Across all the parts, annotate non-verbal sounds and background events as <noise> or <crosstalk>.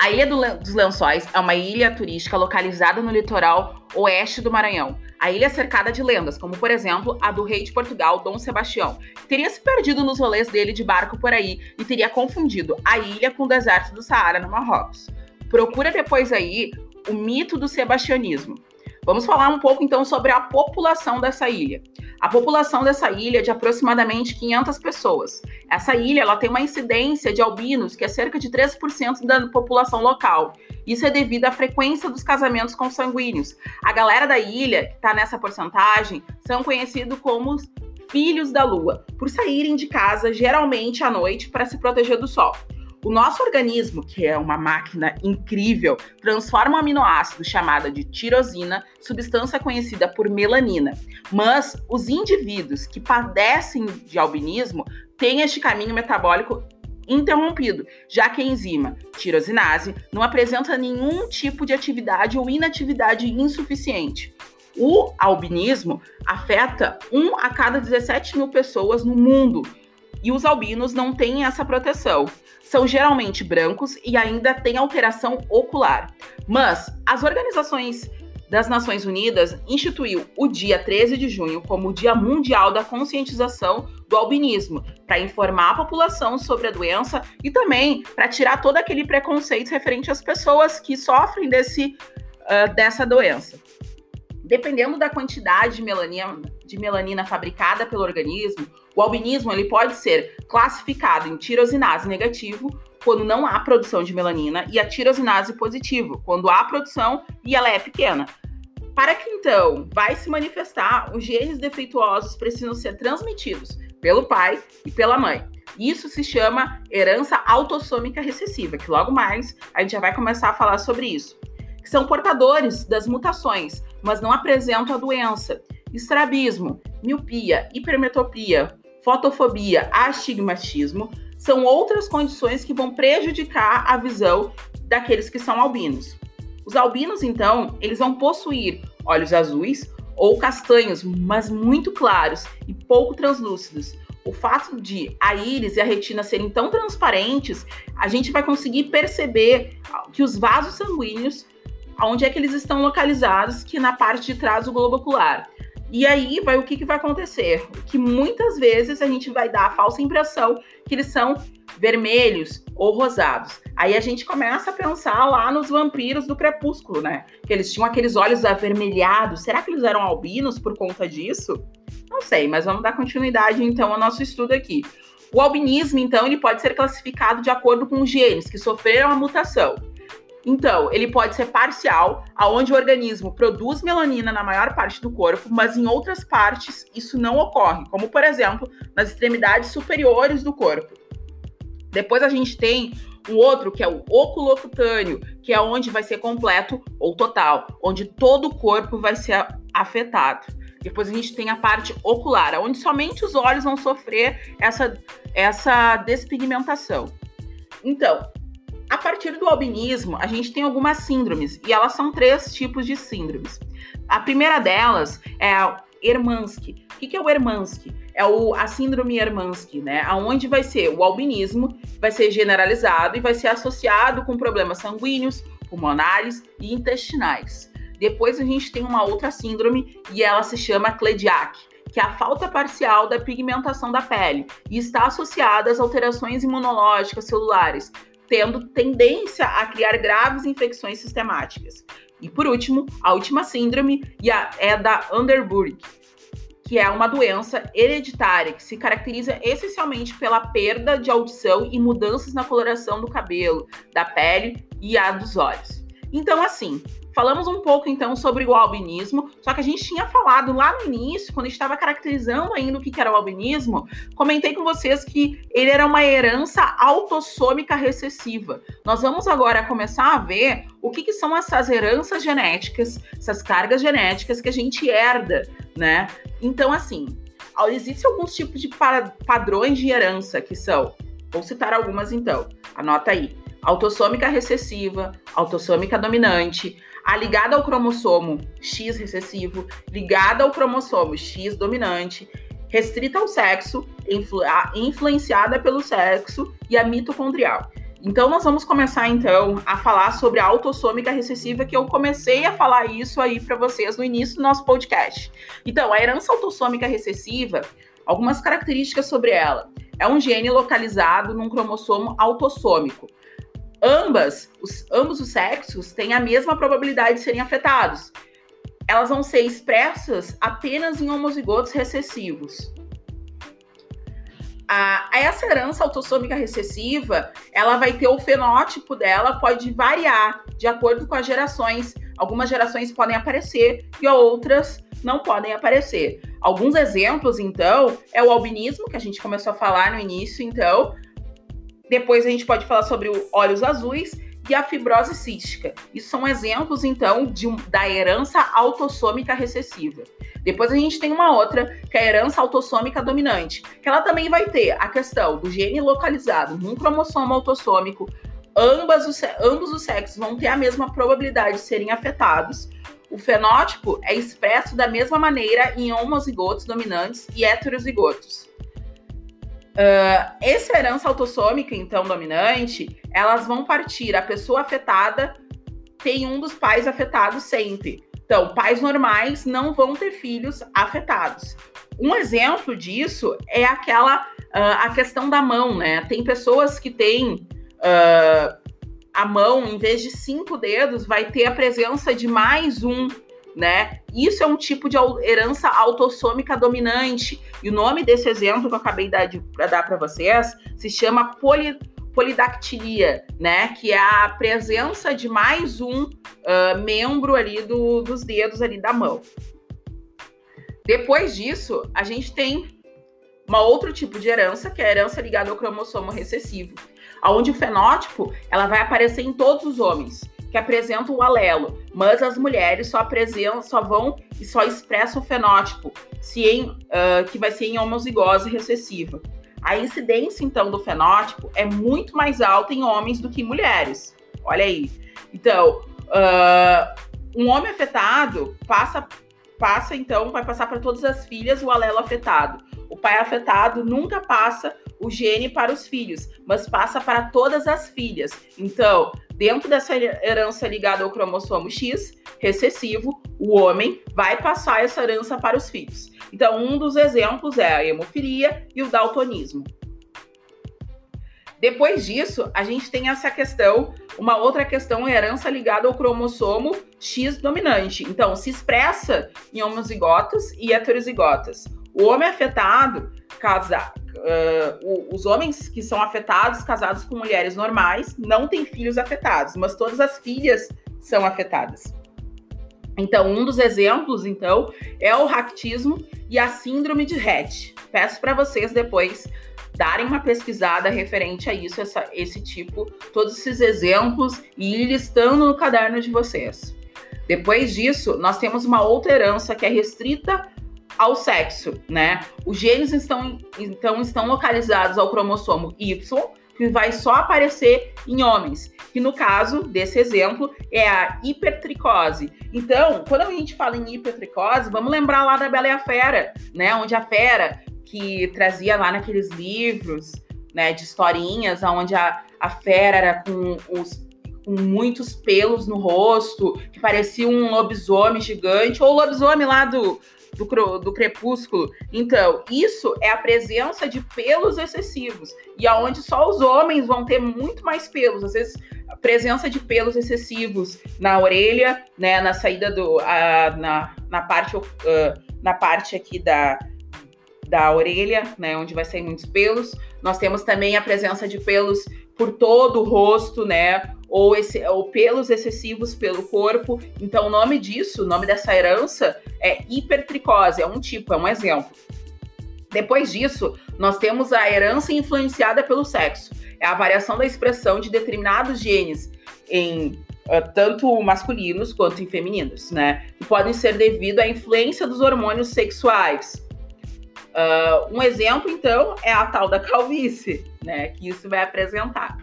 A Ilha do dos Lençóis é uma ilha turística localizada no litoral oeste do Maranhão. A ilha é cercada de lendas, como por exemplo a do rei de Portugal, Dom Sebastião, que teria se perdido nos rolês dele de barco por aí e teria confundido a ilha com o deserto do Saara, no Marrocos. Procura depois aí o mito do sebastianismo. Vamos falar um pouco então sobre a população dessa ilha. A população dessa ilha é de aproximadamente 500 pessoas. Essa ilha ela tem uma incidência de albinos que é cerca de 13% da população local. Isso é devido à frequência dos casamentos consanguíneos. A galera da ilha, que está nessa porcentagem, são conhecidos como filhos da lua, por saírem de casa geralmente à noite para se proteger do sol. O nosso organismo, que é uma máquina incrível, transforma um aminoácido chamado de tirosina, substância conhecida por melanina. Mas os indivíduos que padecem de albinismo têm este caminho metabólico interrompido, já que a enzima tirosinase não apresenta nenhum tipo de atividade ou inatividade insuficiente. O albinismo afeta 1 a cada 17 mil pessoas no mundo e os albinos não têm essa proteção. São geralmente brancos e ainda têm alteração ocular. Mas as organizações das Nações Unidas instituiu o dia 13 de junho como o Dia Mundial da Conscientização do Albinismo, para informar a população sobre a doença e também para tirar todo aquele preconceito referente às pessoas que sofrem desse, uh, dessa doença. Dependendo da quantidade de melanina, de melanina fabricada pelo organismo, o albinismo ele pode ser classificado em tirosinase negativo, quando não há produção de melanina, e a tirosinase positivo, quando há produção e ela é pequena. Para que então vai se manifestar, os genes defeituosos precisam ser transmitidos pelo pai e pela mãe. Isso se chama herança autossômica recessiva, que logo mais a gente já vai começar a falar sobre isso. São portadores das mutações, mas não apresentam a doença. Estrabismo, miopia, hipermetropia, fotofobia, astigmatismo são outras condições que vão prejudicar a visão daqueles que são albinos. Os albinos, então, eles vão possuir olhos azuis ou castanhos, mas muito claros e pouco translúcidos. O fato de a íris e a retina serem tão transparentes, a gente vai conseguir perceber que os vasos sanguíneos, onde é que eles estão localizados, que na parte de trás do globo ocular. E aí vai o que, que vai acontecer? Que muitas vezes a gente vai dar a falsa impressão que eles são vermelhos ou rosados. Aí a gente começa a pensar lá nos vampiros do crepúsculo, né? Que eles tinham aqueles olhos avermelhados. Será que eles eram albinos por conta disso? Não sei, mas vamos dar continuidade então ao nosso estudo aqui. O albinismo, então, ele pode ser classificado de acordo com os genes que sofreram a mutação. Então, ele pode ser parcial, aonde o organismo produz melanina na maior parte do corpo, mas em outras partes isso não ocorre, como por exemplo, nas extremidades superiores do corpo. Depois a gente tem um outro que é o oculocutâneo, que é onde vai ser completo ou total, onde todo o corpo vai ser afetado. Depois a gente tem a parte ocular, onde somente os olhos vão sofrer essa, essa despigmentação. Então, a partir do albinismo, a gente tem algumas síndromes, e elas são três tipos de síndromes. A primeira delas é a Hermansky. O que é o Hermansky? É o, a síndrome Hermansky, né? Onde vai ser o albinismo, vai ser generalizado e vai ser associado com problemas sanguíneos, pulmonares e intestinais. Depois a gente tem uma outra síndrome e ela se chama Clediac, que é a falta parcial da pigmentação da pele e está associada às alterações imunológicas celulares, tendo tendência a criar graves infecções sistemáticas. E por último, a última síndrome é da Underbury, que é uma doença hereditária que se caracteriza essencialmente pela perda de audição e mudanças na coloração do cabelo, da pele e a dos olhos. Então, assim, Falamos um pouco então sobre o albinismo, só que a gente tinha falado lá no início, quando estava caracterizando ainda o que era o albinismo, comentei com vocês que ele era uma herança autossômica recessiva. Nós vamos agora começar a ver o que, que são essas heranças genéticas, essas cargas genéticas que a gente herda, né? Então, assim, existem alguns tipos de padrões de herança que são, vou citar algumas então, anota aí autossômica recessiva, autossômica dominante, a ligada ao cromossomo X recessivo, ligada ao cromossomo X dominante, restrita ao sexo, influ influenciada pelo sexo e a mitocondrial. Então nós vamos começar então a falar sobre a autossômica recessiva que eu comecei a falar isso aí para vocês no início do nosso podcast. Então, a herança autossômica recessiva, algumas características sobre ela. É um gene localizado num cromossomo autossômico. Ambas, os, ambos os sexos têm a mesma probabilidade de serem afetados. Elas vão ser expressas apenas em homozigotos recessivos a, essa herança autossômica recessiva, ela vai ter o fenótipo dela, pode variar de acordo com as gerações. Algumas gerações podem aparecer e outras não podem aparecer. Alguns exemplos, então, é o albinismo, que a gente começou a falar no início, então. Depois a gente pode falar sobre olhos azuis e a fibrose cística. Isso são exemplos, então, de, da herança autossômica recessiva. Depois a gente tem uma outra, que é a herança autossômica dominante, que ela também vai ter a questão do gene localizado num cromossomo autossômico, ambas os, ambos os sexos vão ter a mesma probabilidade de serem afetados. O fenótipo é expresso da mesma maneira em homozigotos dominantes e heterozigotos. Uh, essa herança autossômica, então, dominante, elas vão partir, a pessoa afetada tem um dos pais afetados sempre. Então, pais normais não vão ter filhos afetados. Um exemplo disso é aquela uh, a questão da mão, né? Tem pessoas que têm uh, a mão, em vez de cinco dedos, vai ter a presença de mais um, né? Isso é um tipo de herança autossômica dominante. E o nome desse exemplo que eu acabei de dar para vocês se chama poli, polidactilia, né? Que é a presença de mais um uh, membro ali do, dos dedos ali da mão. Depois disso, a gente tem uma outro tipo de herança, que é a herança ligada ao cromossomo recessivo, onde o fenótipo ela vai aparecer em todos os homens que apresentam o alelo, mas as mulheres só apresentam, só vão e só expressam o fenótipo, se em, uh, que vai ser em homozigose recessiva. A incidência, então, do fenótipo é muito mais alta em homens do que em mulheres. Olha aí. Então, uh, um homem afetado passa, passa, então, vai passar para todas as filhas o alelo afetado. O pai afetado nunca passa o gene para os filhos, mas passa para todas as filhas. Então, dentro dessa herança ligada ao cromossomo X recessivo, o homem vai passar essa herança para os filhos. Então, um dos exemplos é a hemofilia e o daltonismo. Depois disso, a gente tem essa questão, uma outra questão é herança ligada ao cromossomo X dominante. Então, se expressa em homozigotas e heterozigotas. O homem afetado, casa, uh, os homens que são afetados, casados com mulheres normais, não têm filhos afetados, mas todas as filhas são afetadas. Então, um dos exemplos, então, é o ractismo e a síndrome de Rett. Peço para vocês depois darem uma pesquisada referente a isso, essa, esse tipo, todos esses exemplos e ir listando no caderno de vocês. Depois disso, nós temos uma outra herança que é restrita ao sexo, né? Os genes estão, então, estão localizados ao cromossomo Y, que vai só aparecer em homens, que no caso desse exemplo é a hipertricose. Então, quando a gente fala em hipertricose, vamos lembrar lá da Bela e a Fera, né? Onde a fera que trazia lá naqueles livros, né, de historinhas, onde a, a fera era com os com muitos pelos no rosto, que parecia um lobisomem gigante, ou o lobisomem lá do, do, do crepúsculo. Então, isso é a presença de pelos excessivos. E aonde só os homens vão ter muito mais pelos. Às vezes, a presença de pelos excessivos na orelha, né? Na saída do. A, na, na, parte, uh, na parte aqui da, da orelha, né, onde vai sair muitos pelos. Nós temos também a presença de pelos por todo o rosto, né, ou, esse, ou pelos excessivos pelo corpo. Então, o nome disso, o nome dessa herança é hipertricose, é um tipo, é um exemplo. Depois disso, nós temos a herança influenciada pelo sexo. É a variação da expressão de determinados genes em uh, tanto masculinos quanto em femininos, né? Que podem ser devido à influência dos hormônios sexuais. Uh, um exemplo, então, é a tal da calvície, né? Que isso vai apresentar.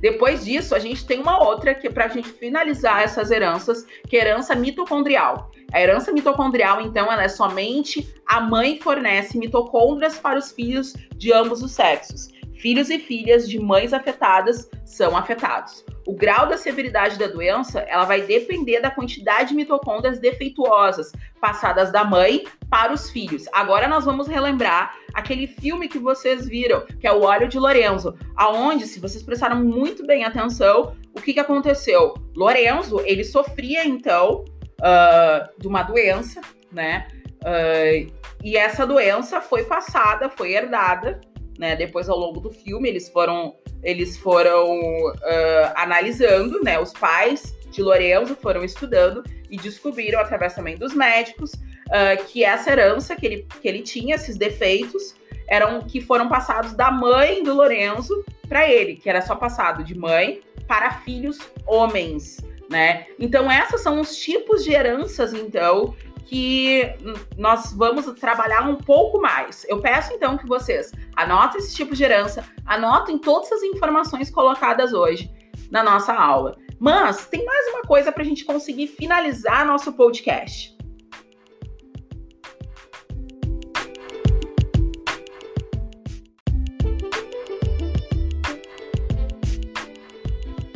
Depois disso, a gente tem uma outra que para a gente finalizar essas heranças, que é herança mitocondrial. A herança mitocondrial, então, ela é somente a mãe fornece mitocôndrias para os filhos de ambos os sexos. Filhos e filhas de mães afetadas são afetados. O grau da severidade da doença, ela vai depender da quantidade de mitocôndrias defeituosas passadas da mãe para os filhos. Agora nós vamos relembrar aquele filme que vocês viram, que é o Óleo de Lorenzo, aonde, se vocês prestaram muito bem atenção, o que, que aconteceu? Lorenzo, ele sofria então uh, de uma doença, né? Uh, e essa doença foi passada, foi herdada, né? Depois ao longo do filme eles foram eles foram uh, analisando, né? Os pais de Lorenzo foram estudando e descobriram através também dos médicos uh, que essa herança que ele, que ele tinha, esses defeitos, eram que foram passados da mãe do Lorenzo para ele, que era só passado de mãe para filhos homens, né? Então essas são os tipos de heranças, então, que nós vamos trabalhar um pouco mais. Eu peço então que vocês anotem esse tipo de herança, anotem todas as informações colocadas hoje na nossa aula. Mas tem mais uma coisa para a gente conseguir finalizar nosso podcast.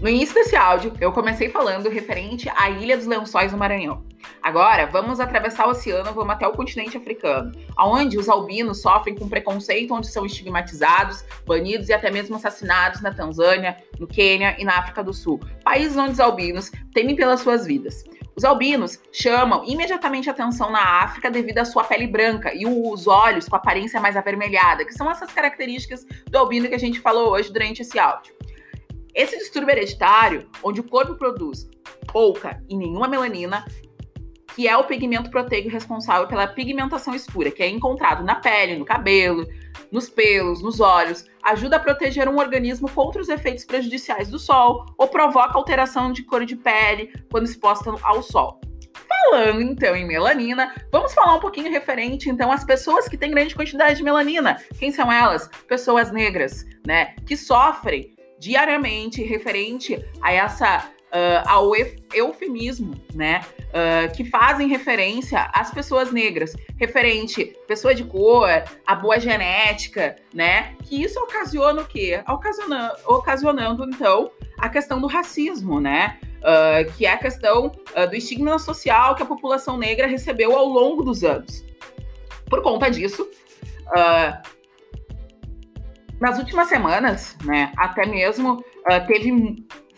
No início desse áudio, eu comecei falando referente à Ilha dos Lençóis do Maranhão. Agora, vamos atravessar o oceano, vamos até o continente africano, onde os albinos sofrem com preconceito, onde são estigmatizados, banidos e até mesmo assassinados na Tanzânia, no Quênia e na África do Sul, países onde os albinos temem pelas suas vidas. Os albinos chamam imediatamente atenção na África devido à sua pele branca e os olhos com aparência mais avermelhada, que são essas características do albino que a gente falou hoje durante esse áudio. Esse distúrbio hereditário, onde o corpo produz pouca e nenhuma melanina, que é o pigmento proteico responsável pela pigmentação escura, que é encontrado na pele, no cabelo, nos pelos, nos olhos, ajuda a proteger um organismo contra os efeitos prejudiciais do sol ou provoca alteração de cor de pele quando exposta ao sol. Falando então em melanina, vamos falar um pouquinho referente então às pessoas que têm grande quantidade de melanina. Quem são elas? Pessoas negras, né, que sofrem diariamente referente a essa uh, ao eufemismo, né? Uh, que fazem referência às pessoas negras, referente pessoa de cor, a boa genética, né? Que isso ocasiona o quê? Ocasionando, ocasionando então, a questão do racismo, né? Uh, que é a questão do estigma social que a população negra recebeu ao longo dos anos. Por conta disso, nas últimas semanas, né, até mesmo teve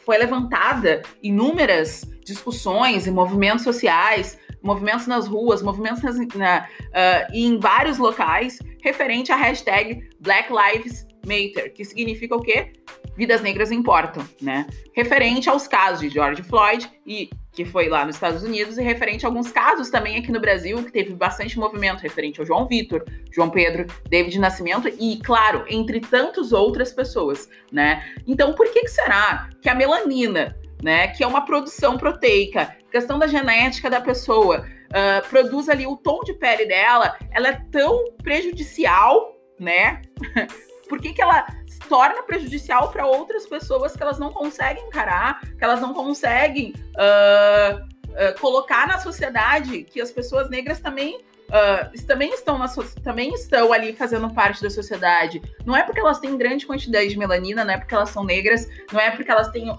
foi levantada inúmeras discussões e movimentos sociais, movimentos nas ruas, movimentos nas, na, uh, em vários locais, referente à hashtag Black Lives Matter, que significa o quê? Vidas negras importam, né? Referente aos casos de George Floyd e que foi lá nos Estados Unidos, e referente a alguns casos também aqui no Brasil, que teve bastante movimento referente ao João Vitor, João Pedro, David Nascimento e, claro, entre tantas outras pessoas, né? Então, por que, que será que a melanina, né, que é uma produção proteica, questão da genética da pessoa, uh, produz ali o tom de pele dela, ela é tão prejudicial, né? <laughs> por que, que ela se torna prejudicial para outras pessoas que elas não conseguem encarar, que elas não conseguem uh, uh, colocar na sociedade que as pessoas negras também uh, também estão na também estão ali fazendo parte da sociedade. Não é porque elas têm grande quantidade de melanina, não é porque elas são negras, não é porque elas têm uh,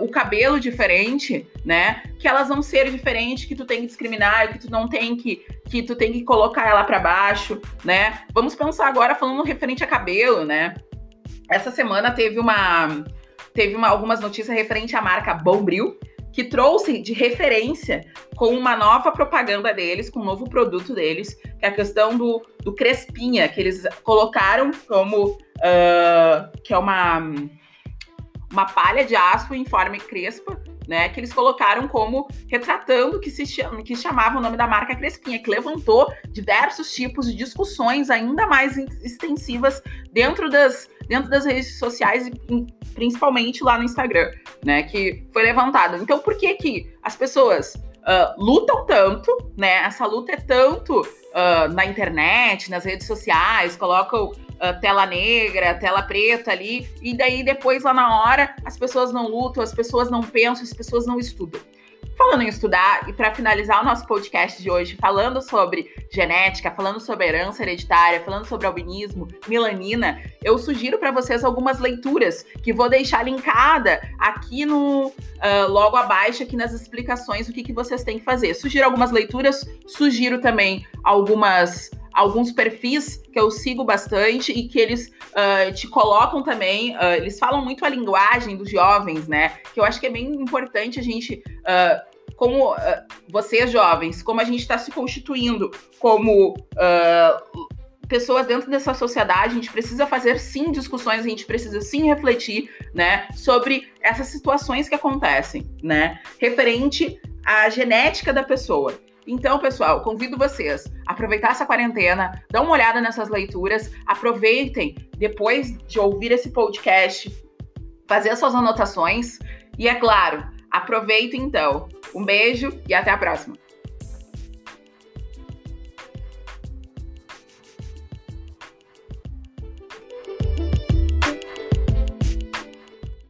o cabelo diferente, né? Que elas vão ser diferentes, que tu tem que discriminar, que tu não tem que que tu tem que colocar ela para baixo, né? Vamos pensar agora falando referente a cabelo, né? Essa semana teve uma teve uma, algumas notícias referente à marca Bombril, que trouxe de referência com uma nova propaganda deles, com um novo produto deles, que é a questão do, do Crespinha, que eles colocaram como uh, que é uma, uma palha de aço em forma crespa, né? Que eles colocaram como retratando que se chama, que chamava o nome da marca Crespinha, que levantou diversos tipos de discussões ainda mais extensivas dentro das, dentro das redes sociais e principalmente lá no Instagram, né? Que foi levantado. Então, por que que as pessoas uh, lutam tanto, né? Essa luta é tanto uh, na internet, nas redes sociais, colocam uh, tela negra, tela preta ali, e daí depois lá na hora as pessoas não lutam, as pessoas não pensam, as pessoas não estudam. falando em estudar, e para finalizar o nosso podcast de hoje, falando sobre genética, falando sobre herança hereditária, falando sobre albinismo, melanina, eu sugiro para vocês algumas leituras que vou deixar linkada aqui no uh, logo abaixo, aqui nas explicações, o que, que vocês têm que fazer. Sugiro algumas leituras, sugiro também algumas alguns perfis que eu sigo bastante e que eles uh, te colocam também, uh, eles falam muito a linguagem dos jovens, né? Que eu acho que é bem importante a gente. Uh, como vocês jovens, como a gente está se constituindo como pessoas dentro dessa sociedade, a gente precisa fazer sim discussões, a gente precisa sim refletir, né, sobre essas situações que acontecem, né, referente à genética da pessoa. Então, pessoal, convido vocês a aproveitar essa quarentena, dá uma olhada nessas leituras, aproveitem depois de ouvir esse podcast, fazer as suas anotações e, é claro, aproveitem então. Um beijo e até a próxima.